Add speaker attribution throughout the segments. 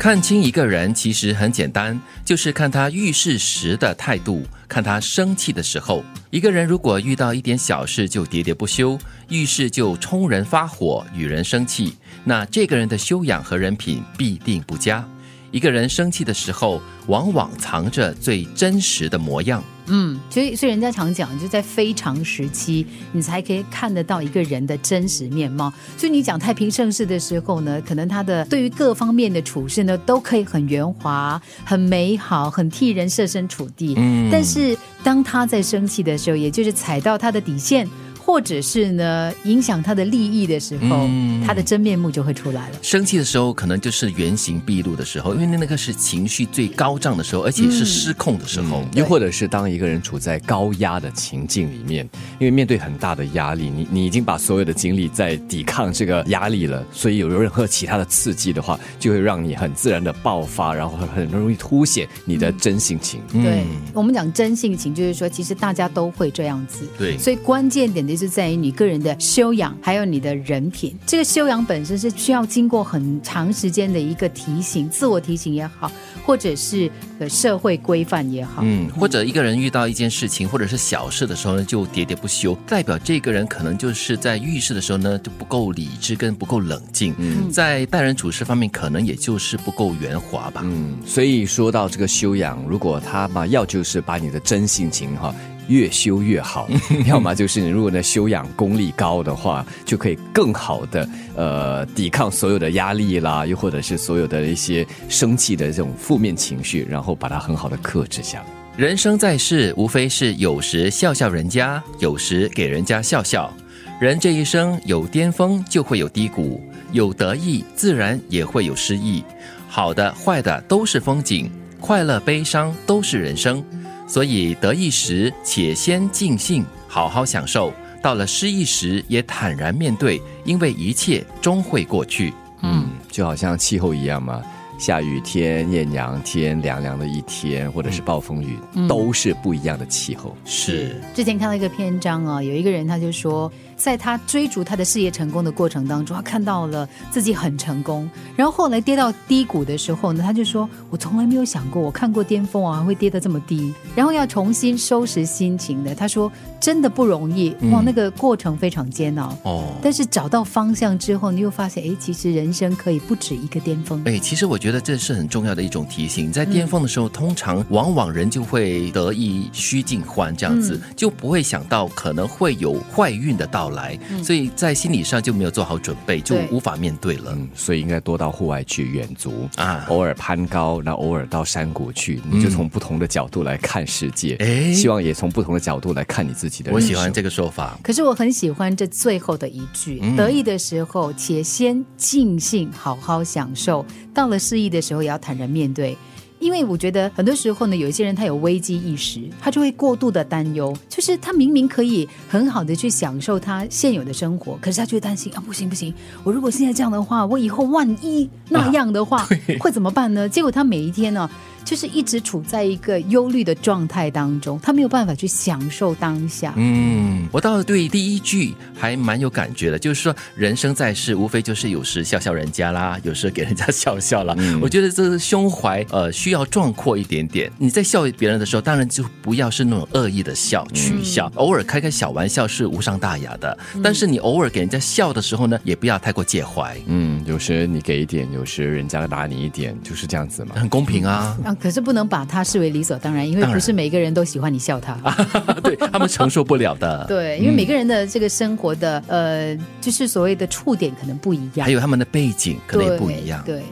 Speaker 1: 看清一个人其实很简单，就是看他遇事时的态度，看他生气的时候。一个人如果遇到一点小事就喋喋不休，遇事就冲人发火，与人生气，那这个人的修养和人品必定不佳。一个人生气的时候，往往藏着最真实的模样。
Speaker 2: 嗯，所以所以人家常讲，就在非常时期，你才可以看得到一个人的真实面貌。所以你讲太平盛世的时候呢，可能他的对于各方面的处事呢，都可以很圆滑、很美好、很替人设身处地。嗯，但是当他在生气的时候，也就是踩到他的底线。或者是呢，影响他的利益的时候，他的真面目就会出来了。
Speaker 1: 生气的时候，可能就是原形毕露的时候，因为那个是情绪最高涨的时候，而且是失控的时候。
Speaker 3: 又或者是当一个人处在高压的情境里面，因为面对很大的压力，你你已经把所有的精力在抵抗这个压力了，所以有任何其他的刺激的话，就会让你很自然的爆发，然后很容易凸显你的真性情。
Speaker 2: 对我们讲真性情，就是说其实大家都会这样子。
Speaker 1: 对，
Speaker 2: 所以关键点的。是在于你个人的修养，还有你的人品。这个修养本身是需要经过很长时间的一个提醒，自我提醒也好，或者是呃社会规范也好。
Speaker 1: 嗯，或者一个人遇到一件事情或者是小事的时候呢，就喋喋不休，代表这个人可能就是在遇事的时候呢就不够理智跟不够冷静。嗯，在待人处事方面，可能也就是不够圆滑吧。
Speaker 3: 嗯，所以说到这个修养，如果他嘛要就是把你的真性情哈。越修越好，要么就是你如果呢修养功力高的话，就可以更好的呃抵抗所有的压力啦，又或者是所有的一些生气的这种负面情绪，然后把它很好的克制下来。
Speaker 1: 人生在世，无非是有时笑笑人家，有时给人家笑笑。人这一生有巅峰就会有低谷，有得意自然也会有失意，好的坏的都是风景，快乐悲伤都是人生。所以得意时，且先尽兴，好好享受；到了失意时，也坦然面对，因为一切终会过去。
Speaker 3: 嗯，就好像气候一样嘛，下雨天、艳阳天、凉凉的一天，或者是暴风雨，都是不一样的气候。
Speaker 1: 是。
Speaker 2: 之前看到一个篇章啊，有一个人他就说。在他追逐他的事业成功的过程当中，他看到了自己很成功。然后后来跌到低谷的时候呢，他就说：“我从来没有想过，我看过巅峰啊，会跌得这么低。”然后要重新收拾心情的，他说：“真的不容易哇，那个过程非常煎熬哦。但是找到方向之后，你又发现，哎，其实人生可以不止一个巅峰。
Speaker 1: 哎，其实我觉得这是很重要的一种提醒。在巅峰的时候，通常往往人就会得意须尽欢，这样子就不会想到可能会有坏运的到。来，所以在心理上就没有做好准备，就无法面对了。
Speaker 3: 所以应该多到户外去远足啊，偶尔攀高，那偶尔到山谷去，你就从不同的角度来看世界。哎，希望也从不同的角度来看你自己的。
Speaker 1: 我喜欢这个说法。
Speaker 2: 可是我很喜欢这最后的一句：得意的时候，且先尽兴，好好享受；到了失的时候，也要坦然面对。因为我觉得很多时候呢，有一些人他有危机意识，他就会过度的担忧，就是他明明可以很好的去享受他现有的生活，可是他却担心啊，不行不行，我如果现在这样的话，我以后万一那样的话会怎么办呢？结果他每一天呢。就是一直处在一个忧虑的状态当中，他没有办法去享受当下。
Speaker 1: 嗯，我倒是对第一句还蛮有感觉的，就是说人生在世，无非就是有时笑笑人家啦，有时给人家笑笑啦。我觉得这个胸怀呃需要壮阔一点点。你在笑别人的时候，当然就不要是那种恶意的笑、取笑，偶尔开开小玩笑是无伤大雅的。但是你偶尔给人家笑的时候呢，也不要太过介怀。
Speaker 3: 嗯，有时你给一点，有时人家打你一点，就是这样子嘛，
Speaker 1: 很公平啊。
Speaker 2: 可是不能把他视为理所当然，因为不是每个人都喜欢你笑他，
Speaker 1: 对他们承受不了的。
Speaker 2: 对，因为每个人的这个生活的呃，就是所谓的触点可能不一样，
Speaker 1: 还有他们的背景可能也不一样。
Speaker 2: 对，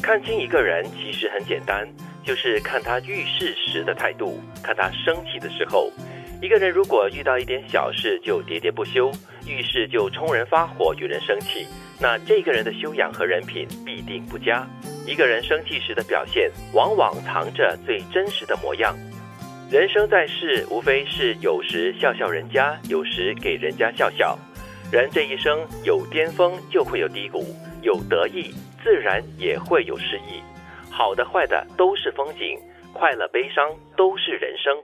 Speaker 1: 看清一个人其实很简单，就是看他遇事时的态度，看他生气的时候。一个人如果遇到一点小事就喋喋不休，遇事就冲人发火，与人生气，那这个人的修养和人品必定不佳。一个人生气时的表现，往往藏着最真实的模样。人生在世，无非是有时笑笑人家，有时给人家笑笑。人这一生有巅峰，就会有低谷；有得意，自然也会有失意。好的坏的都是风景，快乐悲伤都是人生。